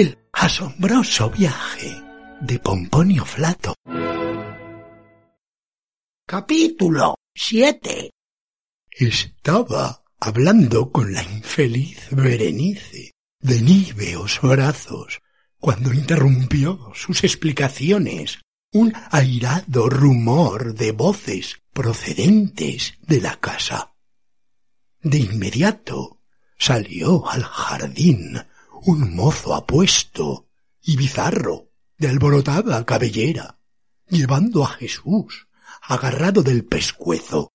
El asombroso viaje de Pomponio Flato. Capítulo 7. Estaba hablando con la infeliz Berenice de níveos brazos cuando interrumpió sus explicaciones un airado rumor de voces procedentes de la casa. De inmediato salió al jardín un mozo apuesto y bizarro, de alborotada cabellera, llevando a Jesús agarrado del pescuezo.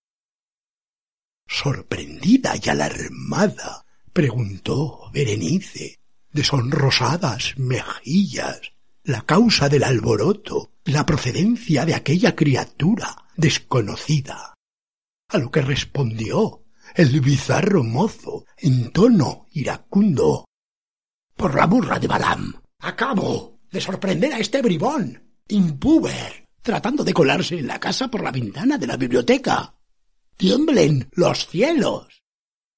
Sorprendida y alarmada, preguntó Berenice, de sonrosadas mejillas, la causa del alboroto, la procedencia de aquella criatura desconocida. A lo que respondió el bizarro mozo en tono iracundo por la burra de Balam. Acabo de sorprender a este bribón, impuber, tratando de colarse en la casa por la ventana de la biblioteca. Tiemblen los cielos.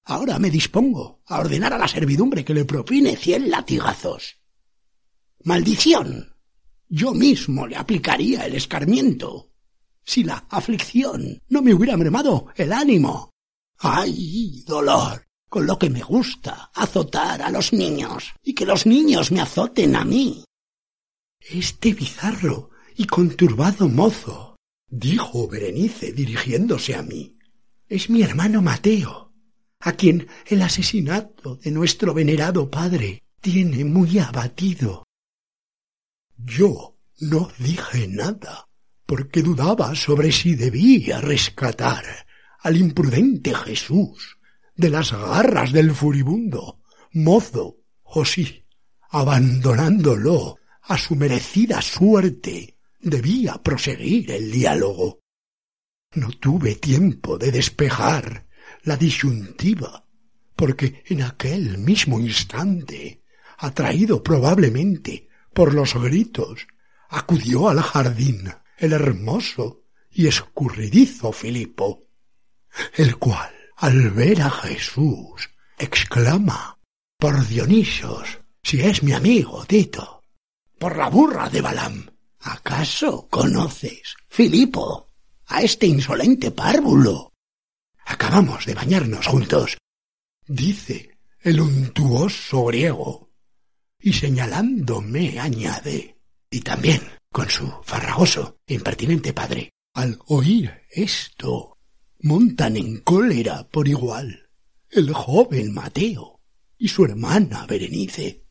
Ahora me dispongo a ordenar a la servidumbre que le propine cien latigazos. Maldición. Yo mismo le aplicaría el escarmiento si la aflicción no me hubiera mermado el ánimo. ¡Ay, dolor! Con lo que me gusta, azotar a los niños, y que los niños me azoten a mí. Este bizarro y conturbado mozo, dijo Berenice dirigiéndose a mí, es mi hermano Mateo, a quien el asesinato de nuestro venerado padre tiene muy abatido. Yo no dije nada, porque dudaba sobre si debía rescatar al imprudente Jesús de las garras del furibundo, mozo, o sí, abandonándolo a su merecida suerte, debía proseguir el diálogo. No tuve tiempo de despejar la disyuntiva, porque en aquel mismo instante, atraído probablemente por los gritos, acudió al jardín el hermoso y escurridizo Filipo, el cual al ver a Jesús, exclama, por Dionisios, si es mi amigo Tito, por la burra de Balam. ¿Acaso conoces, Filipo, a este insolente párvulo? Acabamos de bañarnos juntos, dice el untuoso griego, y señalándome añade, y también con su farragoso, impertinente padre. Al oír esto, montan en cólera por igual el joven Mateo y su hermana Berenice,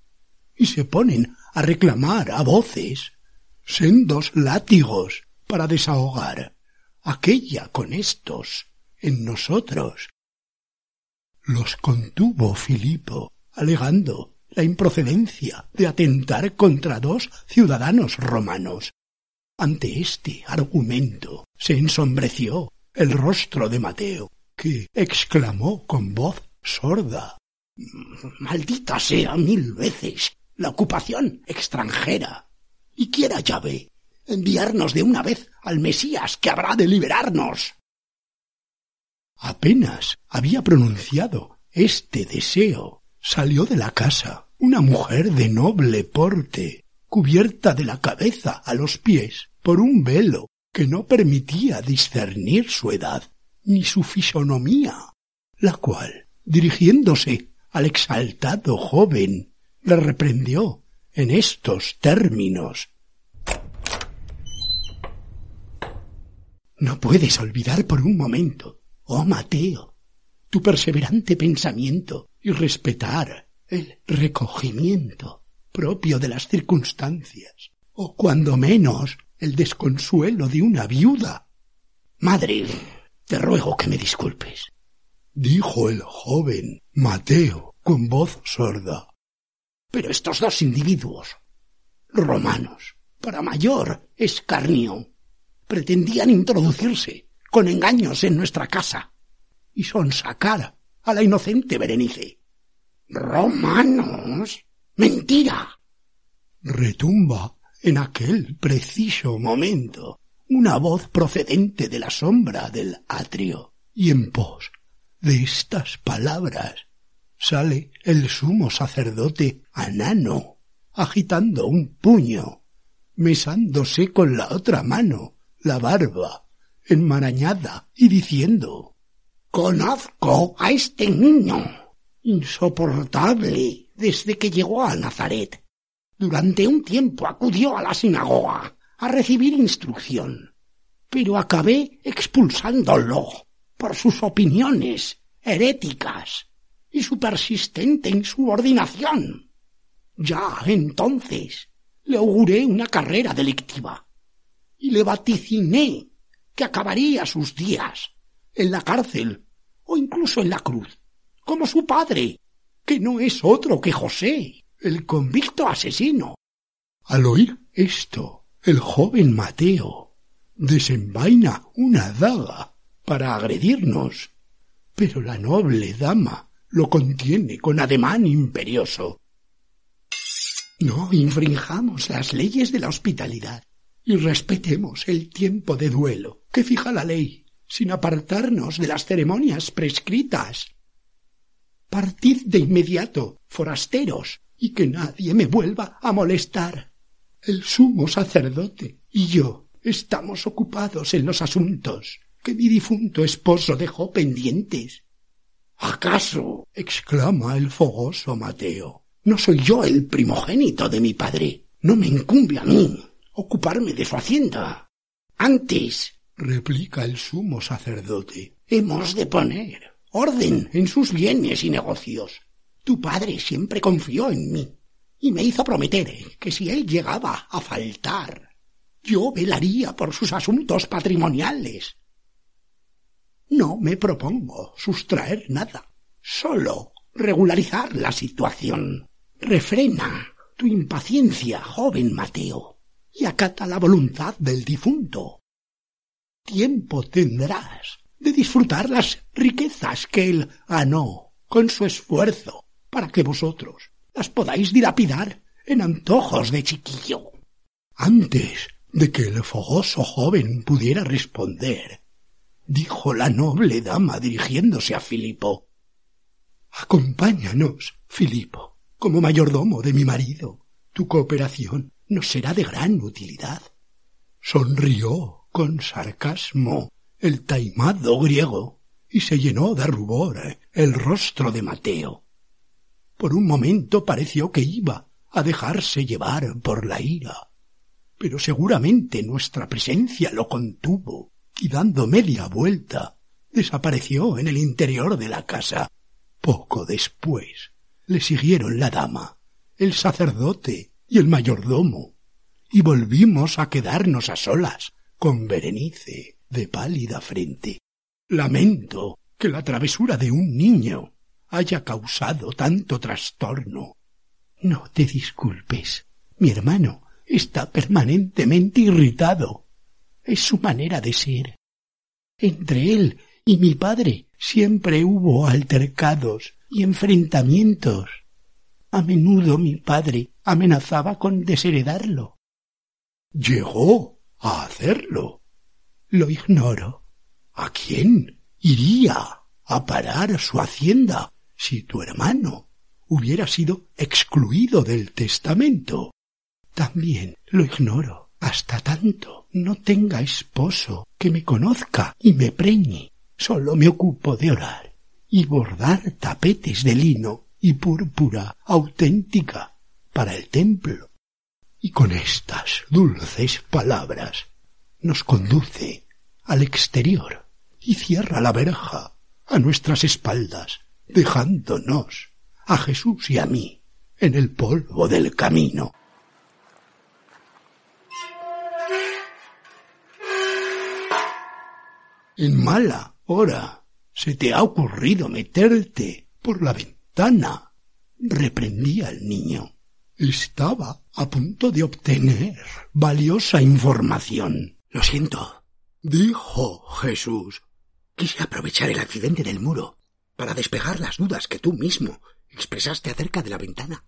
y se ponen a reclamar a voces sendos látigos para desahogar aquella con estos en nosotros. Los contuvo Filipo, alegando la improcedencia de atentar contra dos ciudadanos romanos. Ante este argumento se ensombreció el rostro de Mateo, que exclamó con voz sorda Maldita sea mil veces la ocupación extranjera. Y quiera llave enviarnos de una vez al Mesías que habrá de liberarnos. Apenas había pronunciado este deseo, salió de la casa una mujer de noble porte, cubierta de la cabeza a los pies por un velo que no permitía discernir su edad ni su fisonomía, la cual, dirigiéndose al exaltado joven, le reprendió en estos términos. No puedes olvidar por un momento, oh Mateo, tu perseverante pensamiento y respetar el recogimiento propio de las circunstancias, o cuando menos el desconsuelo de una viuda. Madre, te ruego que me disculpes, dijo el joven Mateo con voz sorda. Pero estos dos individuos, romanos, para mayor escarnio, pretendían introducirse con engaños en nuestra casa y sonsacar a la inocente Berenice. ¿Romanos? ¡Mentira! Retumba en aquel preciso momento una voz procedente de la sombra del atrio, y en pos de estas palabras sale el sumo sacerdote Anano, agitando un puño, mesándose con la otra mano la barba enmarañada y diciendo Conozco a este niño, insoportable desde que llegó a Nazaret. Durante un tiempo acudió a la sinagoga a recibir instrucción, pero acabé expulsándolo por sus opiniones heréticas y su persistente insubordinación. Ya entonces le auguré una carrera delictiva y le vaticiné que acabaría sus días en la cárcel o incluso en la cruz, como su padre, que no es otro que José, el convicto asesino. Al oír esto, el joven Mateo desenvaina una daga para agredirnos, pero la noble dama lo contiene con ademán imperioso. No infringamos las leyes de la hospitalidad y respetemos el tiempo de duelo que fija la ley, sin apartarnos de las ceremonias prescritas. Partid de inmediato, forasteros, y que nadie me vuelva a molestar. El sumo sacerdote y yo estamos ocupados en los asuntos que mi difunto esposo dejó pendientes. ¿Acaso? exclama el fogoso Mateo. No soy yo el primogénito de mi padre. No me incumbe a mí ocuparme de su hacienda. Antes, replica el sumo sacerdote, hemos de poner orden en sus bienes y negocios. Tu padre siempre confió en mí y me hizo prometer que si él llegaba a faltar, yo velaría por sus asuntos patrimoniales. No me propongo sustraer nada, solo regularizar la situación. Refrena tu impaciencia, joven Mateo, y acata la voluntad del difunto. Tiempo tendrás de disfrutar las riquezas que él ganó con su esfuerzo para que vosotros las podáis dilapidar en antojos de chiquillo. Antes de que el fogoso joven pudiera responder, dijo la noble dama dirigiéndose a Filipo. Acompáñanos, Filipo, como mayordomo de mi marido. Tu cooperación nos será de gran utilidad. Sonrió con sarcasmo el taimado griego y se llenó de rubor el rostro de Mateo. Por un momento pareció que iba a dejarse llevar por la ira, pero seguramente nuestra presencia lo contuvo y dando media vuelta desapareció en el interior de la casa. Poco después le siguieron la dama, el sacerdote y el mayordomo, y volvimos a quedarnos a solas con Berenice de pálida frente. Lamento que la travesura de un niño haya causado tanto trastorno. No te disculpes. Mi hermano está permanentemente irritado. Es su manera de ser. Entre él y mi padre siempre hubo altercados y enfrentamientos. A menudo mi padre amenazaba con desheredarlo. Llegó a hacerlo. Lo ignoro. ¿A quién iría a parar su hacienda si tu hermano hubiera sido excluido del testamento? También lo ignoro hasta tanto no tenga esposo que me conozca y me preñe. Solo me ocupo de orar y bordar tapetes de lino y púrpura auténtica para el templo. Y con estas dulces palabras nos conduce al exterior y cierra la verja a nuestras espaldas, dejándonos a Jesús y a mí en el polvo del camino. En mala hora se te ha ocurrido meterte por la ventana, reprendía el niño. Estaba a punto de obtener valiosa información. Lo siento, dijo Jesús. Quise aprovechar el accidente del muro para despejar las dudas que tú mismo expresaste acerca de la ventana.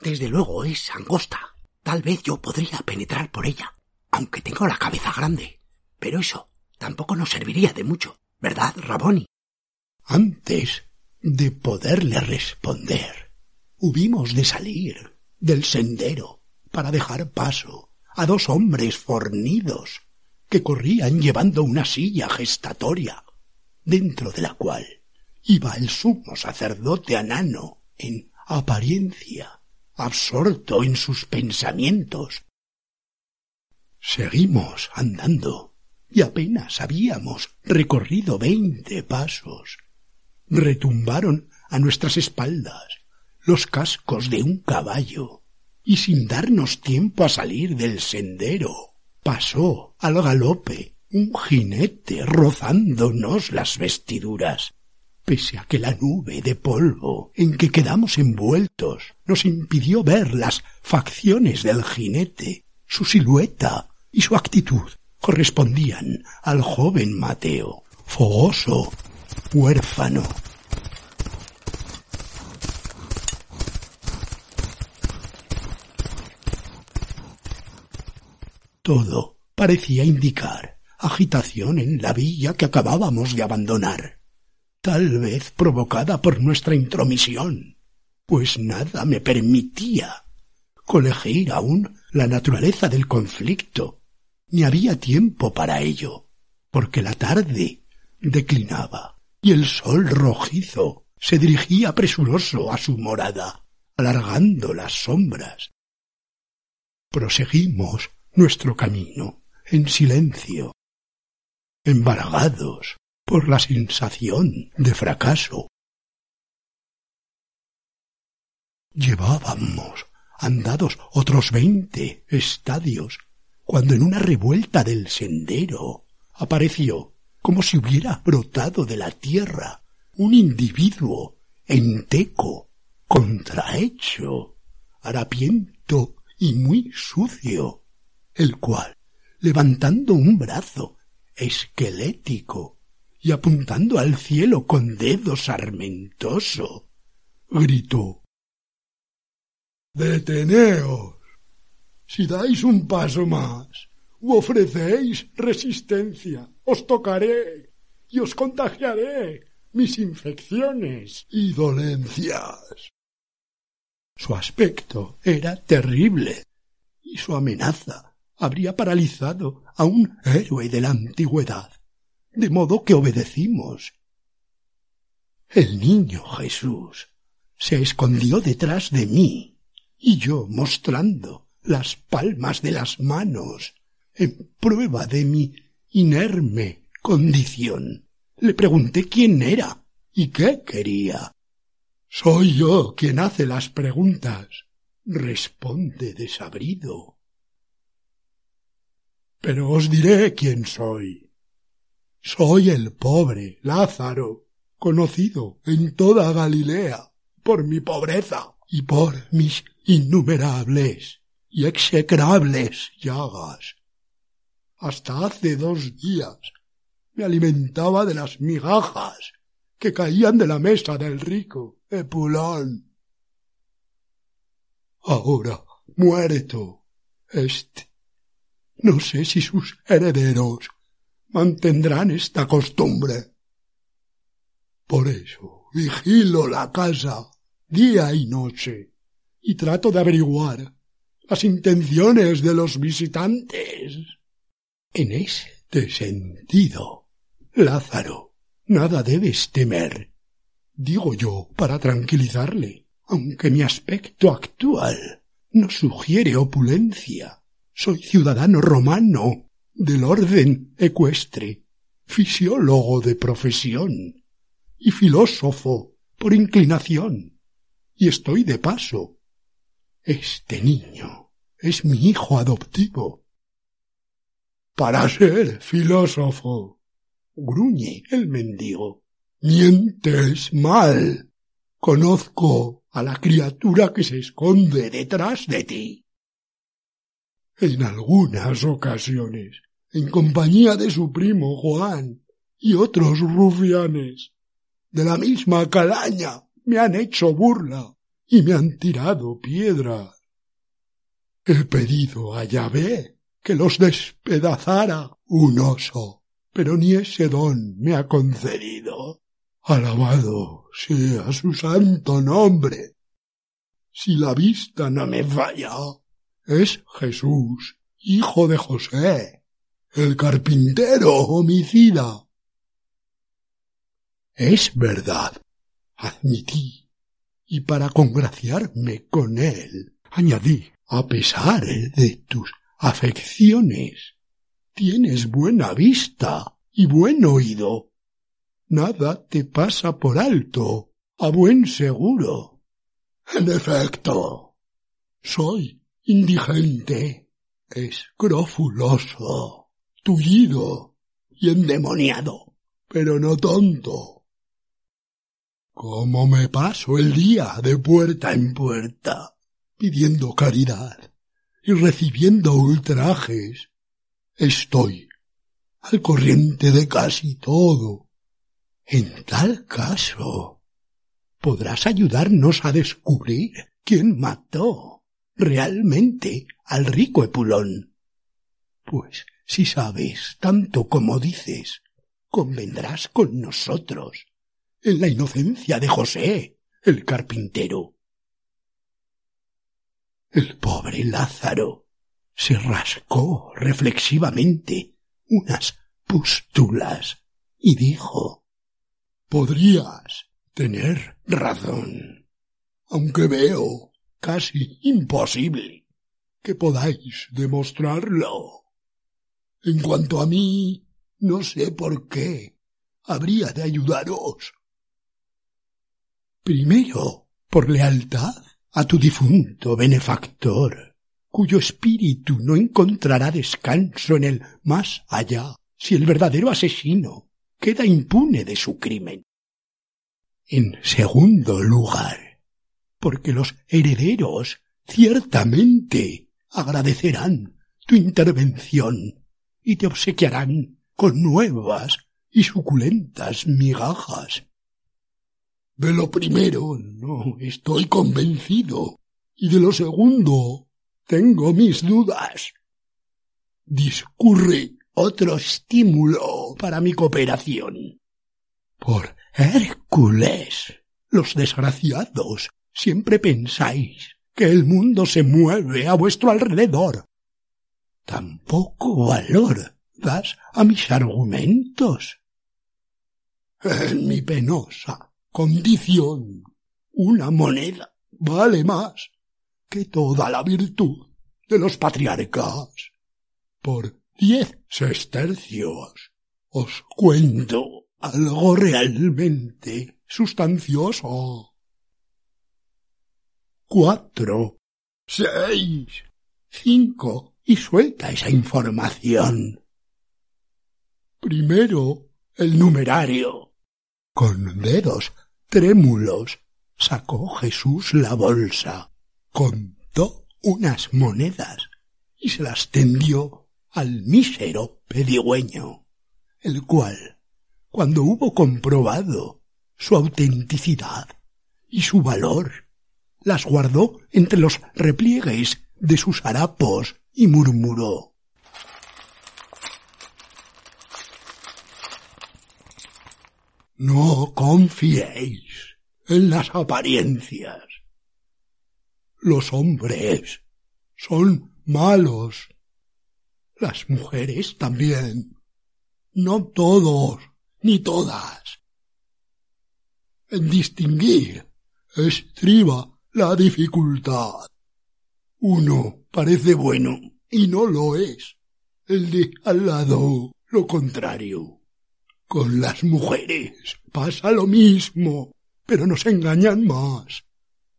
Desde luego es angosta. Tal vez yo podría penetrar por ella, aunque tengo la cabeza grande. Pero eso tampoco nos serviría de mucho, ¿verdad, Raboni? Antes de poderle responder, hubimos de salir del sendero para dejar paso a dos hombres fornidos que corrían llevando una silla gestatoria, dentro de la cual iba el sumo sacerdote Anano en apariencia, absorto en sus pensamientos. Seguimos andando y apenas habíamos recorrido veinte pasos. Retumbaron a nuestras espaldas los cascos de un caballo y sin darnos tiempo a salir del sendero pasó al galope un jinete rozándonos las vestiduras pese a que la nube de polvo en que quedamos envueltos nos impidió ver las facciones del jinete, su silueta y su actitud correspondían al joven Mateo, fogoso, huérfano. Todo parecía indicar agitación en la villa que acabábamos de abandonar tal vez provocada por nuestra intromisión, pues nada me permitía colegir aún la naturaleza del conflicto, ni había tiempo para ello, porque la tarde declinaba y el sol rojizo se dirigía presuroso a su morada, alargando las sombras. Proseguimos nuestro camino en silencio, embargados por la sensación de fracaso. Llevábamos andados otros veinte estadios cuando en una revuelta del sendero apareció, como si hubiera brotado de la tierra, un individuo enteco, contrahecho, harapiento y muy sucio, el cual, levantando un brazo esquelético, y apuntando al cielo con dedo sarmentoso, gritó Deteneos. Si dais un paso más u ofrecéis resistencia, os tocaré y os contagiaré mis infecciones y dolencias. Su aspecto era terrible y su amenaza habría paralizado a un héroe de la antigüedad de modo que obedecimos. El niño Jesús se escondió detrás de mí, y yo mostrando las palmas de las manos en prueba de mi inerme condición, le pregunté quién era y qué quería. Soy yo quien hace las preguntas, responde desabrido. Pero os diré quién soy. Soy el pobre Lázaro, conocido en toda Galilea por mi pobreza y por mis innumerables y execrables llagas. Hasta hace dos días me alimentaba de las migajas que caían de la mesa del rico Epulón. Ahora, muerto, este, no sé si sus herederos mantendrán esta costumbre. Por eso vigilo la casa día y noche y trato de averiguar las intenciones de los visitantes. En este sentido, Lázaro, nada debes temer. Digo yo para tranquilizarle, aunque mi aspecto actual no sugiere opulencia. Soy ciudadano romano del orden ecuestre, fisiólogo de profesión y filósofo por inclinación, y estoy de paso. Este niño es mi hijo adoptivo. Para ser filósofo, gruñe el mendigo. Mientes mal. conozco a la criatura que se esconde detrás de ti. En algunas ocasiones, en compañía de su primo Juan y otros rufianes, de la misma calaña, me han hecho burla y me han tirado piedras. He pedido a Yahvé que los despedazara un oso, pero ni ese don me ha concedido. Alabado sea su santo nombre. Si la vista no me falla, es Jesús, hijo de José, el carpintero homicida. Es verdad, admití, y para congraciarme con él, añadí, a pesar de tus afecciones, tienes buena vista y buen oído. Nada te pasa por alto, a buen seguro. En efecto, soy indigente, escrofuloso, tullido y endemoniado, pero no tonto. ¿Cómo me paso el día de puerta en puerta? pidiendo caridad y recibiendo ultrajes. Estoy al corriente de casi todo. En tal caso, podrás ayudarnos a descubrir quién mató realmente al rico Epulón. Pues si sabes tanto como dices, convendrás con nosotros en la inocencia de José, el carpintero. El pobre Lázaro se rascó reflexivamente unas pústulas y dijo Podrías tener razón, aunque veo casi imposible que podáis demostrarlo. En cuanto a mí, no sé por qué habría de ayudaros. Primero, por lealtad a tu difunto benefactor, cuyo espíritu no encontrará descanso en el más allá si el verdadero asesino queda impune de su crimen. En segundo lugar, porque los herederos ciertamente agradecerán tu intervención y te obsequiarán con nuevas y suculentas migajas de lo primero no estoy convencido y de lo segundo tengo mis dudas. Discurre otro estímulo para mi cooperación. Por Hércules, los desgraciados siempre pensáis que el mundo se mueve a vuestro alrededor. Tampoco valor das a mis argumentos. En mi penosa condición. Una moneda vale más que toda la virtud de los patriarcas. Por diez sestercios os cuento algo realmente sustancioso. Cuatro, seis, cinco, y suelta esa información. Primero, el numerario. Con dedos trémulos sacó Jesús la bolsa, contó unas monedas y se las tendió al mísero pedigüeño, el cual, cuando hubo comprobado su autenticidad y su valor, las guardó entre los repliegues de sus harapos y murmuró No confiéis en las apariencias. Los hombres son malos. Las mujeres también. No todos, ni todas. En distinguir estriba la dificultad. Uno parece bueno y no lo es. El de al lado lo contrario. Con las mujeres pasa lo mismo, pero nos engañan más.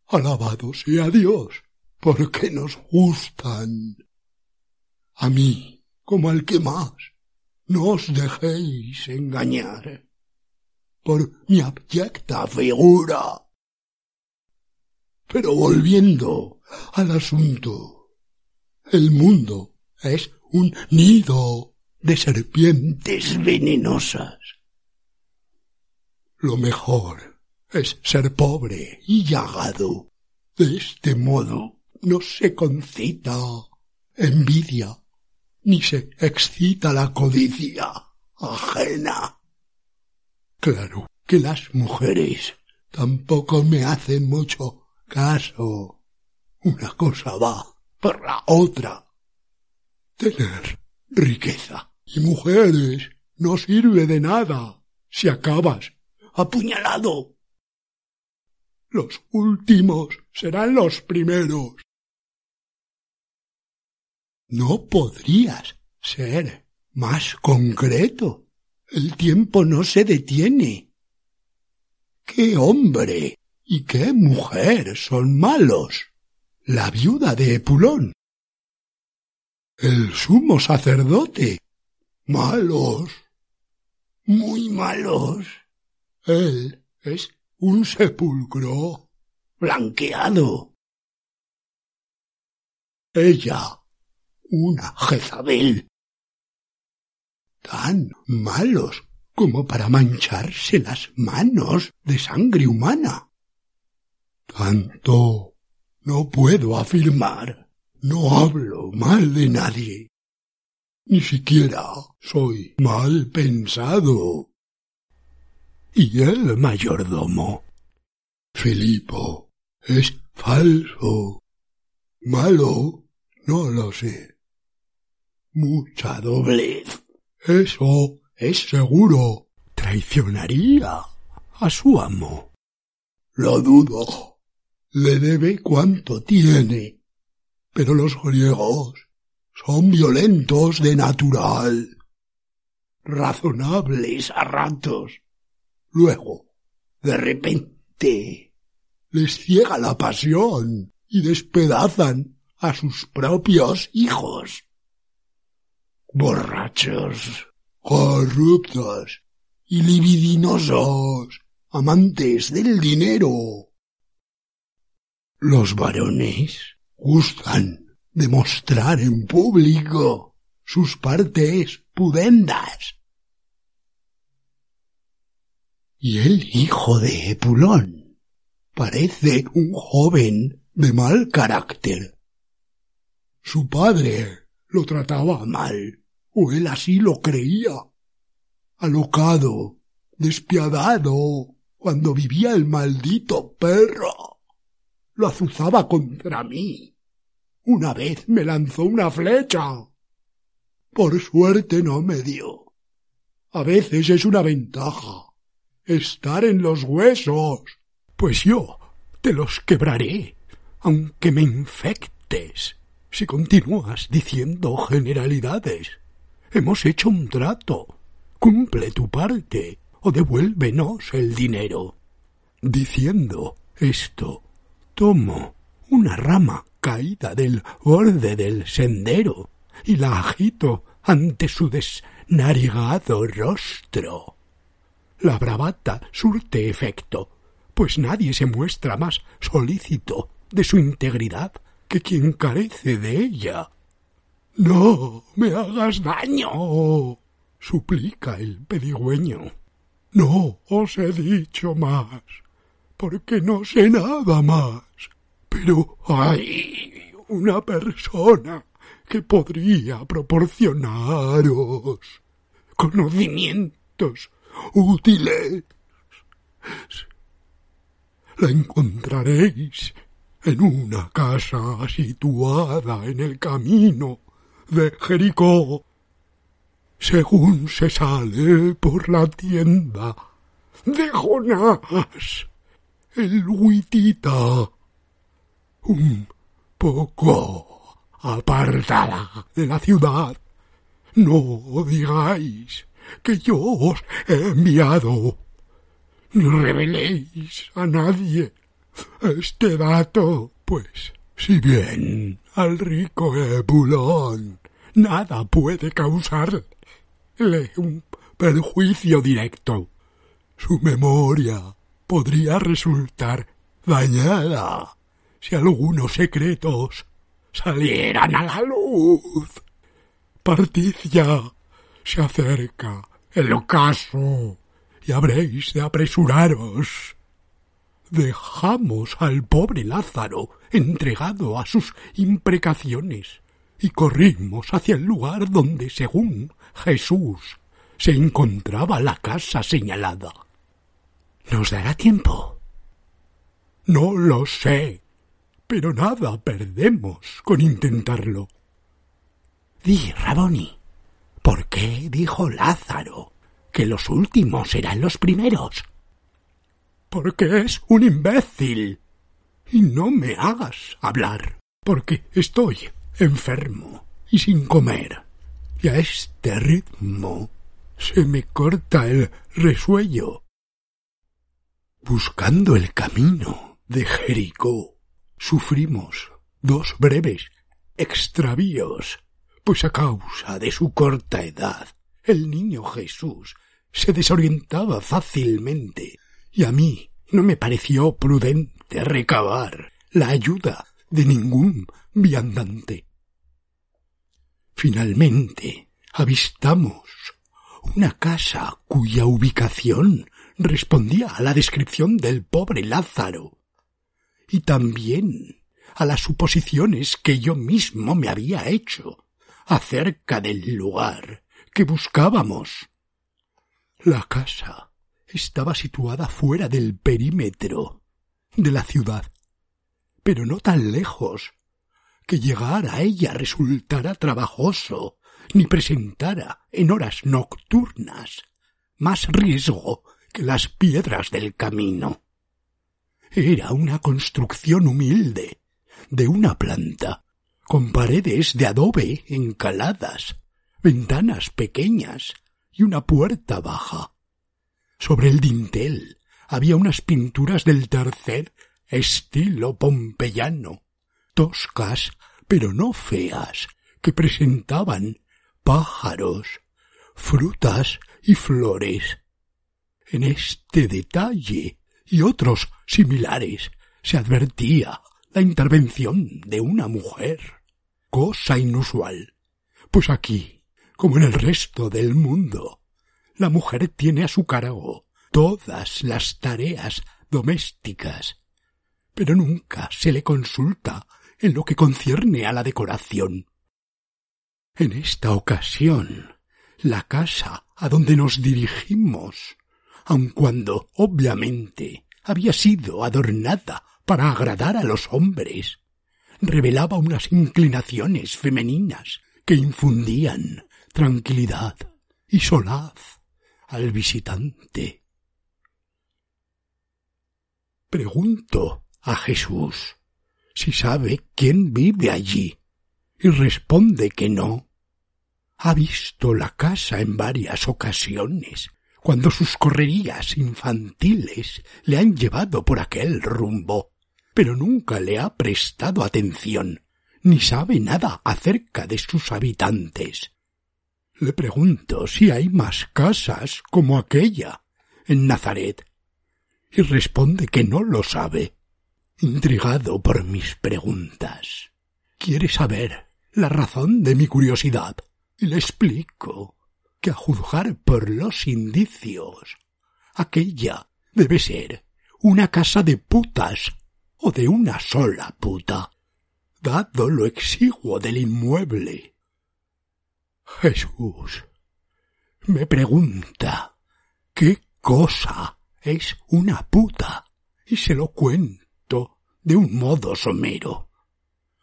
Alabado sea Dios, porque nos gustan. A mí, como al que más, no os dejéis engañar. Por mi abyecta figura, Pero volviendo al asunto, el mundo es un nido de serpientes venenosas. Lo mejor es ser pobre y llagado. De este modo no se concita envidia, ni se excita la codicia ajena. Claro que las mujeres tampoco me hacen mucho caso. Una cosa va por la otra. Tener riqueza y mujeres no sirve de nada si acabas apuñalado. Los últimos serán los primeros. No podrías ser más concreto. El tiempo no se detiene. ¿Qué hombre y qué mujer son malos? La viuda de Epulón. El sumo sacerdote. Malos. Muy malos. Él es un sepulcro blanqueado. Ella una Jezabel. Tan malos como para mancharse las manos de sangre humana. Tanto no puedo afirmar. No hablo mal de nadie. Ni siquiera soy mal pensado. ¿Y el mayordomo? Filipo es falso. Malo, no lo sé mucha doblez. Eso es seguro. Traicionaría a su amo. Lo dudo. Le debe cuanto tiene. Pero los griegos son violentos de natural. Razonables a ratos. Luego, de repente, les ciega la pasión y despedazan a sus propios hijos borrachos, corruptos y libidinosos, amantes del dinero. Los varones gustan de mostrar en público sus partes pudendas. Y el hijo de Epulón parece un joven de mal carácter. Su padre lo trataba mal o él así lo creía. Alocado, despiadado, cuando vivía el maldito perro. Lo azuzaba contra mí. Una vez me lanzó una flecha. Por suerte no me dio. A veces es una ventaja estar en los huesos. Pues yo te los quebraré, aunque me infectes, si continúas diciendo generalidades. Hemos hecho un trato. Cumple tu parte o devuélvenos el dinero. Diciendo esto, tomo una rama caída del borde del sendero y la agito ante su desnarigado rostro. La bravata surte efecto, pues nadie se muestra más solícito de su integridad que quien carece de ella. No me hagas daño, suplica el pedigüeño. No os he dicho más, porque no sé nada más. Pero hay una persona que podría proporcionaros conocimientos útiles. La encontraréis en una casa situada en el camino de Jericó. Según se sale por la tienda de Jonás, el huitita, un poco apartada de la ciudad. No digáis que yo os he enviado. No reveléis a nadie este dato, pues, si bien al rico Epulón nada puede causarle un perjuicio directo. Su memoria podría resultar dañada si algunos secretos salieran a la luz. Partid ya, se acerca el ocaso y habréis de apresuraros. Dejamos al pobre Lázaro entregado a sus imprecaciones y corrimos hacia el lugar donde, según Jesús, se encontraba la casa señalada. ¿Nos dará tiempo? No lo sé, pero nada perdemos con intentarlo. Di, Raboni, ¿por qué dijo Lázaro que los últimos serán los primeros? Porque es un imbécil. Y no me hagas hablar, porque estoy enfermo y sin comer. Y a este ritmo se me corta el resuello. Buscando el camino de Jericó, sufrimos dos breves extravíos, pues a causa de su corta edad, el niño Jesús se desorientaba fácilmente, y a mí no me pareció prudente recabar la ayuda de ningún viandante. Finalmente avistamos una casa cuya ubicación respondía a la descripción del pobre Lázaro y también a las suposiciones que yo mismo me había hecho acerca del lugar que buscábamos. La casa estaba situada fuera del perímetro de la ciudad, pero no tan lejos que llegar a ella resultara trabajoso, ni presentara en horas nocturnas más riesgo que las piedras del camino. Era una construcción humilde, de una planta, con paredes de adobe encaladas, ventanas pequeñas y una puerta baja. Sobre el dintel había unas pinturas del tercer estilo pompeyano, toscas pero no feas, que presentaban pájaros, frutas y flores. En este detalle y otros similares se advertía la intervención de una mujer, cosa inusual, pues aquí, como en el resto del mundo, la mujer tiene a su cargo todas las tareas domésticas, pero nunca se le consulta en lo que concierne a la decoración. En esta ocasión, la casa a donde nos dirigimos, aun cuando obviamente había sido adornada para agradar a los hombres, revelaba unas inclinaciones femeninas que infundían tranquilidad y solaz al visitante. Pregunto a Jesús si sabe quién vive allí. Y responde que no. Ha visto la casa en varias ocasiones, cuando sus correrías infantiles le han llevado por aquel rumbo, pero nunca le ha prestado atención, ni sabe nada acerca de sus habitantes. Le pregunto si hay más casas como aquella en Nazaret, y responde que no lo sabe intrigado por mis preguntas. Quiere saber la razón de mi curiosidad y le explico que a juzgar por los indicios, aquella debe ser una casa de putas o de una sola puta, dado lo exiguo del inmueble. Jesús me pregunta qué cosa es una puta y se lo cuento de un modo somero,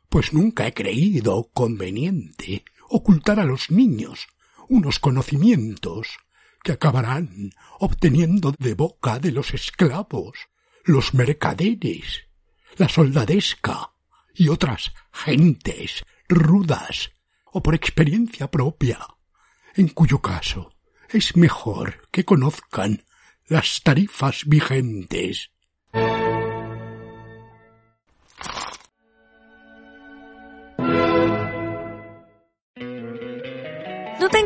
pues nunca he creído conveniente ocultar a los niños unos conocimientos que acabarán obteniendo de boca de los esclavos, los mercaderes, la soldadesca y otras gentes rudas o por experiencia propia, en cuyo caso es mejor que conozcan las tarifas vigentes.